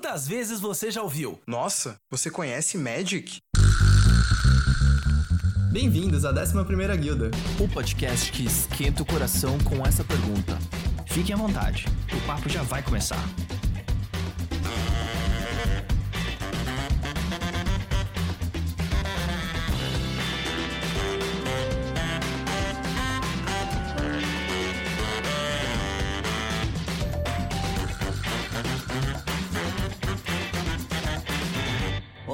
Quantas vezes você já ouviu? Nossa, você conhece Magic? Bem-vindos à 11ª Guilda. O podcast que esquenta o coração com essa pergunta. Fiquem à vontade, o papo já vai começar.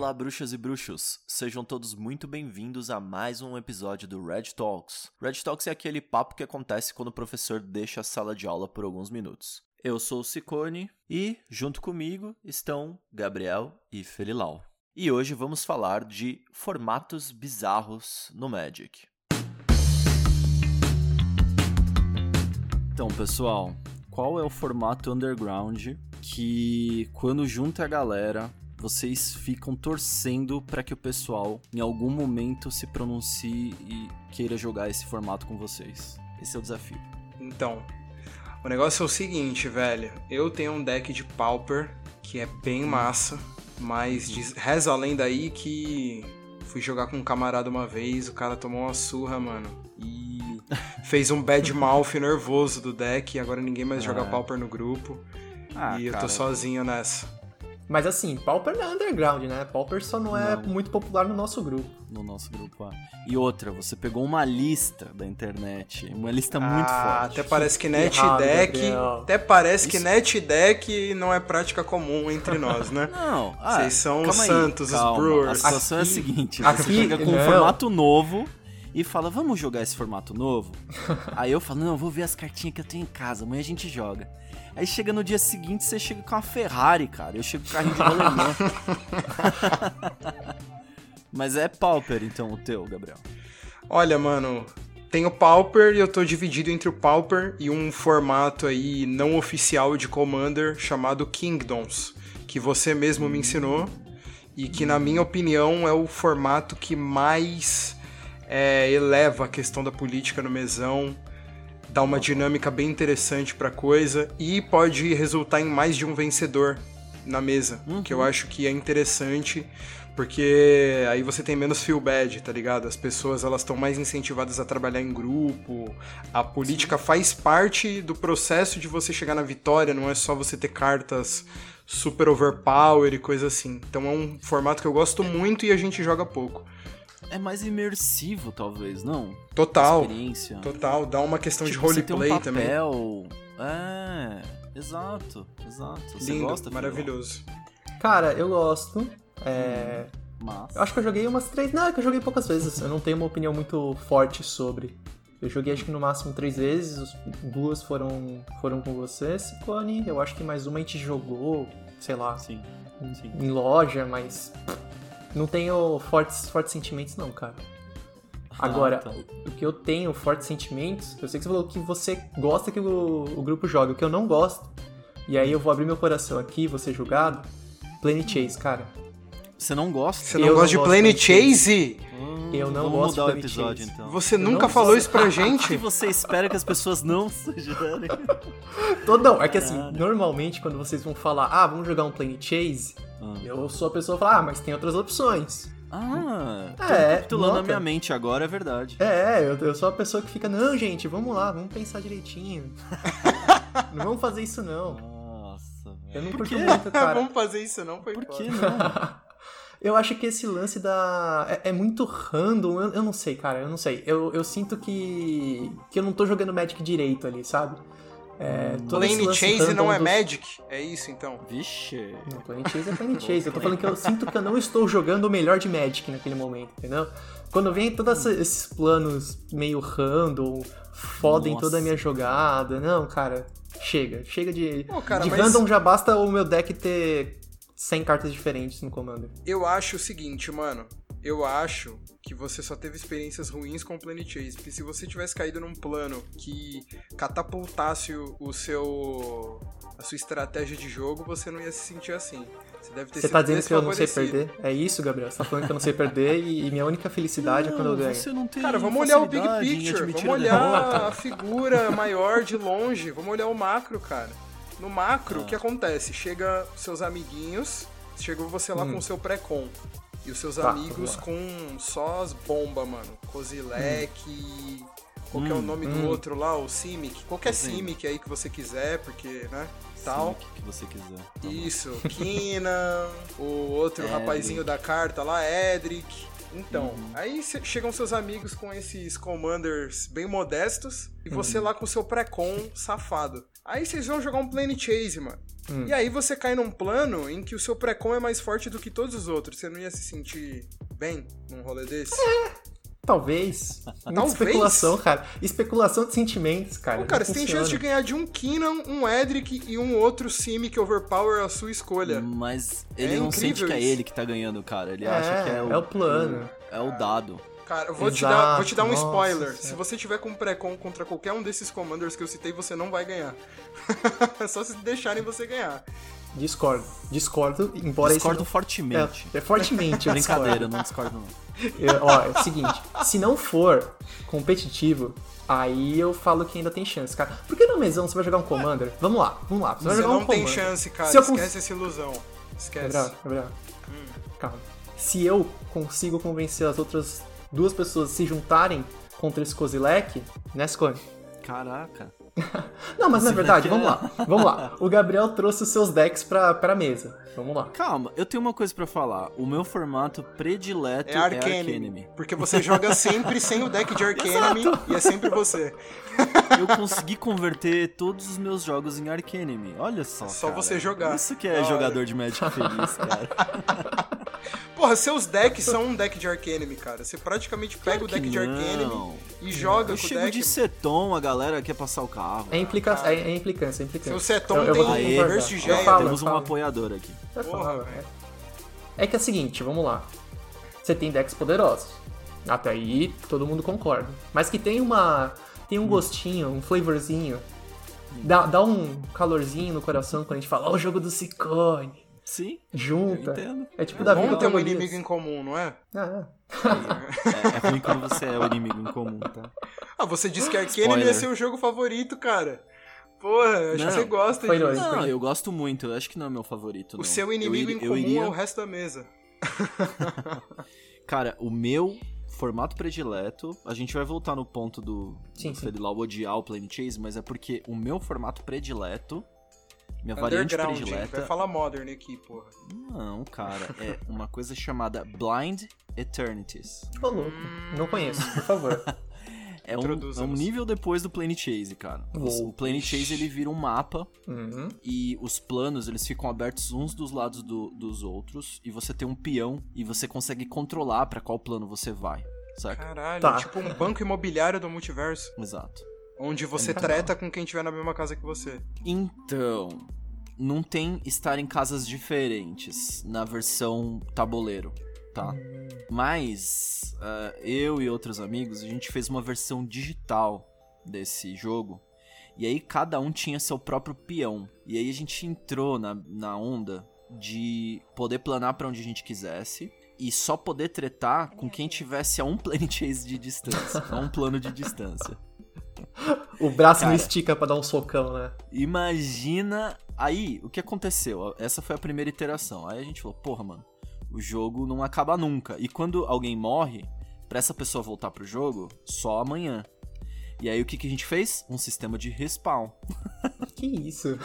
Olá, bruxas e bruxos! Sejam todos muito bem-vindos a mais um episódio do Red Talks. Red Talks é aquele papo que acontece quando o professor deixa a sala de aula por alguns minutos. Eu sou o Ciccone e, junto comigo, estão Gabriel e Felilau. E hoje vamos falar de formatos bizarros no Magic. Então, pessoal, qual é o formato underground que, quando junta a galera, vocês ficam torcendo para que o pessoal em algum momento se pronuncie e queira jogar esse formato com vocês. Esse é o desafio. Então, o negócio é o seguinte, velho. Eu tenho um deck de Pauper que é bem massa, mas diz, reza além daí que fui jogar com um camarada uma vez, o cara tomou uma surra, mano. E fez um bad mouth nervoso do deck, e agora ninguém mais joga Pauper no grupo. Ah, e eu tô sozinho nessa. Mas assim, Pauper não é underground, né? Pauper só não é Não. muito popular no nosso grupo. No nosso grupo A. E outra, você pegou uma lista da internet, uma lista muito ah, forte. até parece que NetDeck. Até parece que Isso- NetDeck não é prática comum entre nós, né? Não, ah, Vocês são os aí, santos, os. Brewers. A situação é a Aqui- seguinte: aqui- você chega com um não. formato novo e fala, vamos jogar esse formato novo? Aí eu falo, não, eu vou ver as cartinhas que eu tenho em casa, amanhã a gente joga. Aí chega no dia seguinte, você chega com uma Ferrari, cara. Eu chego com carrinho de rolemã. Mas é Pauper, então, o teu, Gabriel. Olha, mano, tem o Pauper e eu tô dividido entre o Pauper e um formato aí não oficial de Commander chamado Kingdoms, que você mesmo me ensinou e que, na minha opinião, é o formato que mais é, eleva a questão da política no mesão, dá uma dinâmica bem interessante pra coisa e pode resultar em mais de um vencedor na mesa, que eu acho que é interessante. Porque aí você tem menos feel bad, tá ligado? As pessoas elas estão mais incentivadas a trabalhar em grupo. A política faz parte do processo de você chegar na vitória, não é só você ter cartas super overpower e coisa assim. Então é um formato que eu gosto muito e a gente joga pouco. É mais imersivo, talvez, não? Total. Experiência. Total, dá uma questão Tipo, de roleplay um também. papel. É, exato, exato. Você Lindo, gosta, maravilhoso. Cara, eu gosto. É... Mas... Eu acho que eu joguei umas três. Não, é que eu joguei poucas vezes. Eu não tenho uma opinião muito forte sobre. Eu joguei acho que no máximo três vezes. Duas foram, foram com você, Ciclone. Eu acho que mais uma a gente jogou, sei lá, Sim, sim. em loja, mas. Não tenho fortes, fortes sentimentos, não, cara. Agora, tá. o que eu tenho fortes sentimentos, eu sei que você falou que você gosta que o, o grupo jogue, o que eu não gosto, e aí eu vou abrir meu coração aqui, vou ser julgado, Plane Chase, cara. Você não gosta? Você não Eu gosta não de Plane de Chase. Chase? Hum, Eu não vamos gosto de mudar o Planet episódio, Chase. então. Você Eu nunca não falou isso pra O que gente? você espera que as pessoas não sugerem? Todo, não, é que assim, normalmente quando vocês vão falar, ah, vamos jogar um Plane Chase, Ah. eu sou a pessoa que fala, ah, mas tem outras opções. Ah, tô É, recapitulando nota. a minha mente agora, é verdade. É, eu, eu sou a pessoa que fica, não, gente, vamos lá, vamos pensar direitinho. não vamos fazer isso não. Nossa, Eu velho. não Por curto quê? muito, cara. Vamos fazer isso não, foi Por foda. que não? Eu acho que esse lance da. É, é muito random, eu, eu não sei, cara, eu não sei. Eu, eu sinto que. que eu não tô jogando Magic direito ali, sabe? É, Plane Chase não é dos- Magic? É isso então? Vixe. Não, Plane Chase é Plane Chase. Eu tô falando que eu sinto que eu não estou jogando o melhor de Magic naquele momento, entendeu? Quando vem todos esses planos meio random, fodem Nossa. toda a minha jogada. Não, cara, chega. Chega de. Pô, cara, de mas- random já basta o meu deck ter 100 cartas diferentes no Commander. Eu acho o seguinte, mano. Eu acho que você só teve experiências ruins com o Plane Chase. Porque se você tivesse caído num plano que catapultasse o, seu. a sua estratégia de jogo, você não ia se sentir assim. Você deve ter Você tá dizendo que eu não sei perder? É isso, Gabriel? Você tá falando que eu não sei perder e, e minha única felicidade é quando eu ganho. Você não tem Cara, vamos olhar o Big Picture, vamos olhar a figura maior de longe, vamos olhar o macro, cara. No macro, Ah. o que acontece? Chega seus amiguinhos, chegou você lá Hum. com o seu pré-com. E os seus Tá, amigos com só as bombas, mano. Kozilek. Qual que é o Hum, nome hum. do outro lá? O Simic. Qualquer Sim. Simic aí que você quiser, porque, né? Tal. Sim, o que, você quiser. Tá. Isso, Kina, o outro Edric. rapazinho da carta lá, Edric. Então, Uhum. aí chegam seus amigos com esses commanders bem modestos e você Uhum. lá com o seu pré-com safado. Aí vocês vão jogar um plane chase, mano. Hum. E aí você cai num plano em que o seu pré-com é mais forte do que todos os outros. Você não ia se sentir bem num rolê desse? Talvez. Muita Talvez? especulação, cara. Especulação de sentimentos, cara. Pô, cara, Não você tem chance de ganhar de um Keenan, um Edric e um outro Simic Overpower à sua escolha. Mas ele É não sente que é ele que tá ganhando, cara. Ele É, acha que é o, é o plano. É o dado. Cara, eu vou te, dar, vou te dar um nossa spoiler. Se senhora. você tiver com pré-com contra qualquer um desses commanders que eu citei, você não vai ganhar. é só se deixarem você ganhar. Discordo. Discordo, embora Discordo esse fortemente. não... é, é fortemente, eu Brincadeira, discordo. não discordo não. Eu- ó, é o seguinte, se não for competitivo, aí eu falo que ainda tem chance, cara. Por que na mesão você vai jogar um Commander? Vamos lá, vamos lá. Você vai Você jogar não um tem Commander. chance, cara. Se eu cons- Esquece essa ilusão. Esquece. Gabriel, Gabriel, Hum. calma. Se eu consigo convencer as outras duas pessoas se juntarem contra esse Kozilek, né, Scone? Caraca. Não, mas na Kozilek verdade, é- vamos lá. Vamos lá. O Gabriel trouxe os seus decks pra, pra mesa. Vamos lá. Calma, eu tenho uma coisa pra falar. O meu formato predileto É é Arcanime. Arcanime. Porque você joga sempre sem o deck de Arcanime e é sempre você. Eu consegui converter todos os meus jogos em Arcanime. Olha só. Só cara. você jogar. Isso que é hora. jogador de Magic feliz, cara. Porra, seus decks são um deck de Arcanime, cara. Você praticamente pega Claro o deck de não. Arcanime e joga Eu com o chego deck. de setom, a galera quer passar o carro. É, implica... é, é implicância, é implicância. Seu Setom Eu- eu tem Aê, falo, Temos um apoiador aqui. Eu Porra, falo, velho. É que é o seguinte, vamos lá. Você tem decks poderosos. Até aí todo mundo concorda. Mas que tem uma. Tem um gostinho, um flavorzinho. Dá, dá um calorzinho no coração quando a gente fala, ó, o jogo do Ciccone. Sim, eu Junta. É tipo da vida Vamos ter um inimigo em comum, não é? Ah, É, é ruim quando você é o inimigo em comum, tá? Ah, você disse que Spoiler. ia ser o jogo favorito, cara. Porra, acho Não, que você gosta foi disso. Não, eu gosto muito. Eu acho que não é meu favorito. O não. seu Eu inimigo iri- em eu comum iria- é o resto da mesa. Cara, o meu formato predileto, a gente vai voltar no ponto do, Sim, do sim. Felilau odiar o Plane Chase, mas é porque o meu formato predileto, minha variante predileta... Vai falar Modern aqui, porra. Não, cara, é uma coisa chamada Blind Eternities. ô louco. Não conheço, por favor. É um, é um nível depois do Plane Chase, cara. Uou. O Plane Chase ele vira um mapa Uhum. e os planos eles ficam abertos uns dos lados do- dos outros e você tem um peão e você consegue controlar pra qual plano você vai, saca? Caralho, Tá. tipo um banco imobiliário do multiverso. Exato. Onde você Tá. treta com quem tiver na mesma casa que você. Então, não tem estar em casas diferentes na versão tabuleiro, tá? Mas ah, eu e outros amigos, a gente fez uma versão digital desse jogo. E aí cada um tinha seu próprio peão. E aí a gente entrou na, na onda de poder planar pra onde a gente quisesse. E só poder tretar com quem tivesse a um plane chase de distância. a um plano de distância. O braço não Cara. estica pra dar um socão, né? Imagina. Aí, o que aconteceu? Essa foi a primeira iteração. Aí a gente falou, porra, mano, o jogo não acaba nunca. E quando alguém morre, pra essa pessoa voltar pro jogo, só amanhã. E aí o que, que a gente fez? Um sistema de respawn. Que isso?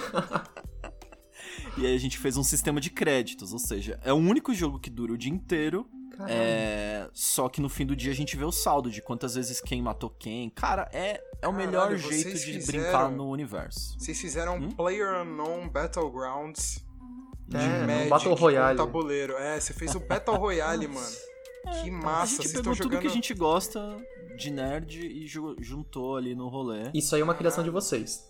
E aí a gente fez um sistema de créditos, ou seja, é o único jogo que dura o dia inteiro. É... Só que no fim do dia a gente vê o saldo de quantas vezes quem matou quem. Cara, é, é o Caralho, melhor jeito de fizeram- brincar no universo. Vocês fizeram Hum? Player Unknown Battlegrounds de É, Magic Battle com Royale. tabuleiro. É, você fez o Battle Royale, mano. Que a massa, vocês pegou estão tudo jogando... que a gente gosta de nerd e ju- juntou ali no rolê. Isso aí é uma criação de vocês.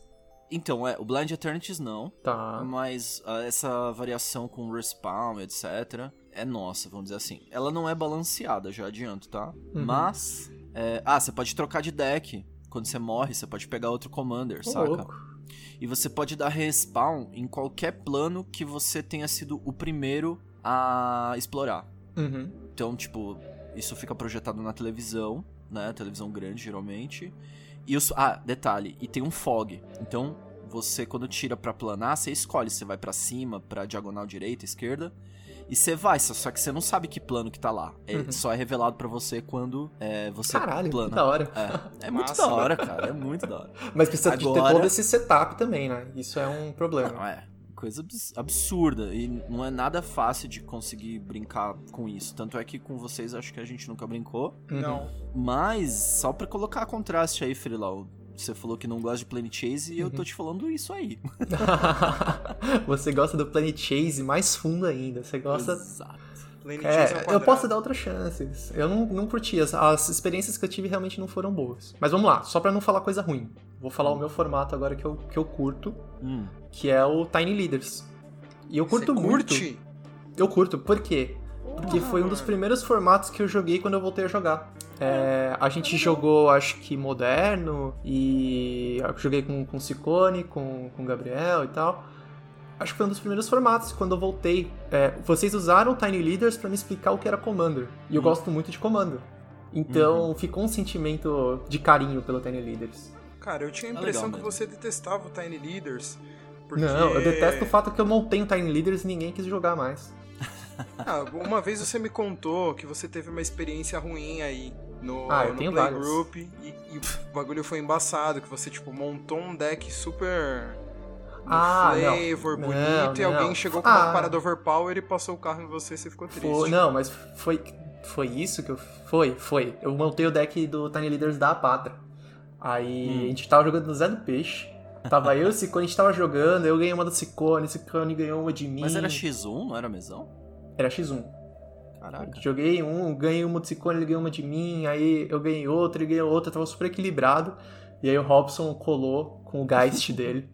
Então, é, o Blind Eternities não, Tá. mas ah, essa variação com respawn, etc, é nossa, vamos dizer assim. Ela não é balanceada, já adianto, tá? Uhum. Mas, é, ah, você pode trocar de deck. Quando você morre, você pode pegar outro commander, Ô, saca? louco. E você pode dar respawn em qualquer plano que você tenha sido o primeiro a explorar. Uhum. Então, tipo, isso fica projetado na televisão, né? Televisão grande, geralmente. E os. Ah, detalhe, e tem um fog. Então, você quando tira pra planar, você escolhe se vai pra cima, pra diagonal direita, esquerda. E você vai, só- que você não sabe que plano que tá lá. É, Uhum. Só é revelado pra você quando é, você Caralho, plana. da hora. É, é muito da hora, cara. É muito da hora. Mas precisa de ter Agora- todo esse setup também, né? Isso é um problema. Não, é coisa abs- absurda. E não é nada fácil de conseguir brincar com isso. Tanto é que com vocês acho que a gente nunca brincou. Uhum. Não. Mas, só pra colocar contraste aí, Frilau. Você falou que não gosta de Planet Chase e eu Uhum. tô te falando isso aí. Você gosta do Planet Chase mais fundo ainda. Você gosta. Exato. Planet ao É, eu posso dar outras chances. Eu não, não curti. As, as experiências que eu tive realmente não foram boas. Mas vamos lá, só pra não falar coisa ruim. Vou falar o meu formato agora que eu, que eu curto, Hum. que é o Tiny Leaders. E eu curto Você muito. curte? Eu curto, por quê? Porque foi um dos primeiros formatos que eu joguei quando eu voltei a jogar. É, a gente jogou, acho que moderno, e eu joguei com, com o Ciccone, com, com o Gabriel e tal. Acho que foi um dos primeiros formatos quando eu voltei. É, vocês usaram o Tiny Leaders pra me explicar o que era Commander. E eu Hum. gosto muito de Commander. Então ficou um sentimento de carinho pelo Tiny Leaders. Cara, eu tinha a É impressão legal que você detestava o Tiny Leaders. Porque... Não, eu detesto o fato que eu montei o Tiny Leaders e ninguém quis jogar mais. Ah, uma vez você me contou que você teve uma experiência ruim aí no, Ah, no. Playgroup e, e o bagulho foi embaçado, que você, tipo, montou um deck super Ah, flavor, Não, bonito, e não. alguém chegou com uma Ah. parada overpower e passou o carro em você e você ficou triste. Foi, não, mas foi, foi isso que eu. Foi, foi. Eu montei o deck do Tiny Leaders da Patra. Aí Hum. a gente tava jogando no Zé do Peixe. Tava eu e o Ciccone, a gente tava jogando, eu ganhei uma do Ciccone, o Ciccone ganhou uma de mim. Mas era X1, não era mesão? Era X1. Caraca. Joguei um, ganhei uma do Ciccone, ele ganhou uma de mim, aí eu ganhei outra, ele ganhou outra, tava super equilibrado. E aí o Robson colou com o Geist dele.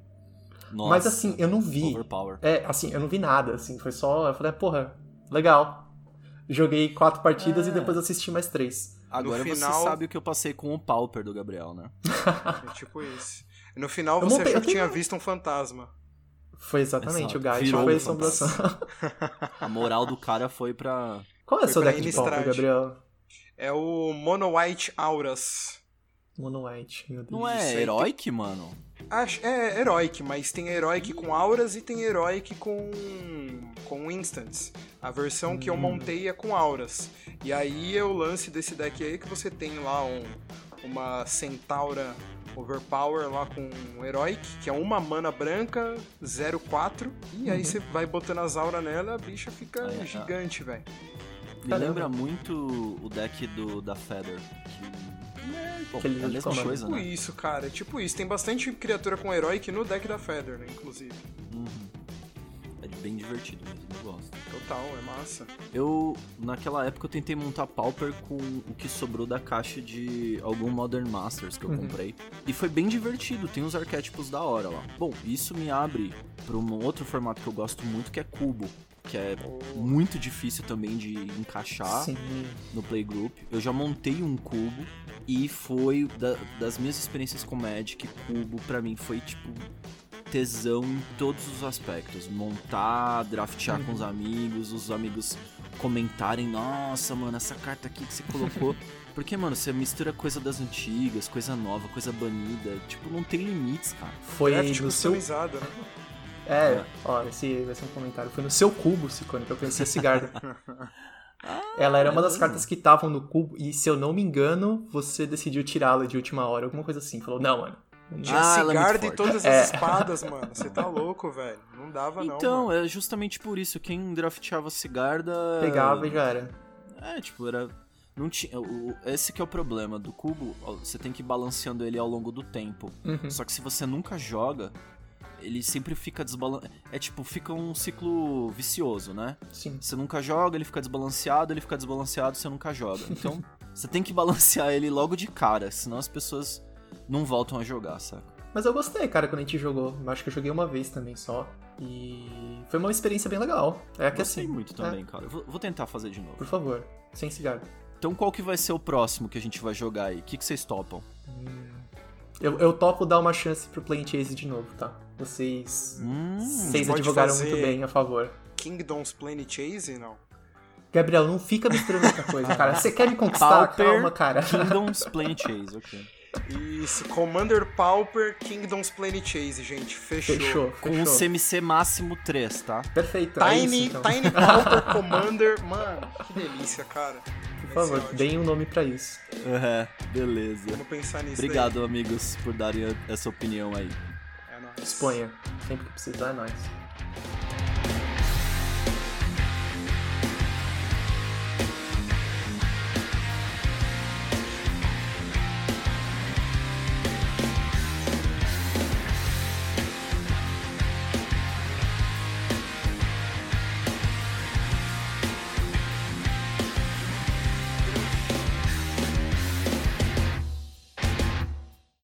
Nossa. Mas assim, eu não vi. Overpower. É, assim, eu não vi nada, assim, foi só. Eu falei, porra, legal. Joguei quatro partidas É. e depois assisti mais três. Agora final- você sabe o que eu passei com o Pauper do Gabriel, né? É tipo isso. No final Eu você montei- achou que tinha tenho- visto um fantasma. Foi exatamente, Exato. o Virou foi um assombração. A moral do cara foi pra. Qual é o seu deck de pauper. Gabriel? É o Mono White Auras. Mono White, meu Deus. Não é Heroic, mano? Acho, é Heroic, mas tem Heroic com Auras e tem Heroic com, com Instants. A versão que eu Hum. montei é com Auras. E aí é o lance desse deck aí que você tem lá um, uma Centaura Overpower lá com um Heroic, que é uma mana branca, 0-4. E aí você vai botando as auras nela, a bicha fica Ah, é, gigante, velho. Me Caramba. lembra muito o deck do, da Feather. Que... É, bom, Aquele é a de mesma comando. coisa, Tipo né? isso, cara. é Tipo isso. Tem bastante criatura com Heroic no deck da Feather, né? Inclusive. Uhum. Bem divertido mesmo, eu gosto. Total, é massa. Eu, naquela época, eu tentei montar Pauper com o que sobrou da caixa de algum Modern Masters que eu Uhum. comprei. E foi bem divertido, tem uns arquétipos da hora lá. Bom, isso me abre para um outro formato que eu gosto muito, que é Cubo. Que é muito difícil também de encaixar Sim. no Playgroup. Eu já montei um cubo e foi da- das minhas experiências com Magic, cubo pra mim foi tipo tesão em todos os aspectos. Montar, draftear com os amigos, os amigos comentarem, nossa, mano, essa carta aqui que você colocou. Porque, mano, você mistura coisa das antigas, coisa nova, coisa banida. Tipo, não tem limites, cara. Foi Draft no seu. né? É, ó, esse vai ser um comentário. Foi no seu cubo, Cicone, que eu conheci a Cigarda. Ela era uma das cartas que estavam no cubo, e se eu não me engano, você decidiu tirá-la de última hora, alguma coisa assim. Falou, não, mano. Tinha Ah, é cigarda e todas as É. espadas, mano. Você tá louco, velho. Não dava, não. então, mano. é justamente por isso. Quem drafteava Cigarda. Pegava e já era. É, tipo, era. Não tinha. o- esse que é o problema do cubo, você tem que ir balanceando ele ao longo do tempo. Uhum. Só que se você nunca joga, ele sempre fica desbalanceado. É tipo, fica um ciclo vicioso, né? Sim. Você nunca joga, ele fica desbalanceado, ele fica desbalanceado, você nunca joga. Então, você tem que balancear ele logo de cara, senão as pessoas não voltam a jogar, saca? Mas eu gostei, cara, quando a gente jogou. Eu Acho que eu joguei uma vez também só. E foi uma experiência bem legal. É que Gostei assim. muito também, cara. Vou, vou tentar fazer de novo. Por favor, sem cigarro. Então, qual que vai ser o próximo que a gente vai jogar aí? O que, que vocês topam? Eu, eu topo dar uma chance pro Play Chase de novo, tá? Vocês. Hum, Vocês advogaram muito bem a favor. Kingdom's Planet Chase, não. Gabriel, não fica misturando muita coisa, cara. Você quer me conquistar? Pauper. Calma, cara. Kingdoms Planet Chase, ok. Isso, Commander Pauper Kingdoms Plane Chase, gente. Fechou. Fechou, Com fechou. um CMC máximo 3, tá? Perfeito, é Tiny, isso, então. Tiny Pauper Commander. Mano, que delícia, cara. Por favor, Esse é deem um nome pra isso. É, beleza. Vamos pensar nisso Obrigado, amigos, por darem essa opinião aí. daí. É nóis. Exponha. Sempre que precisar, é nóis.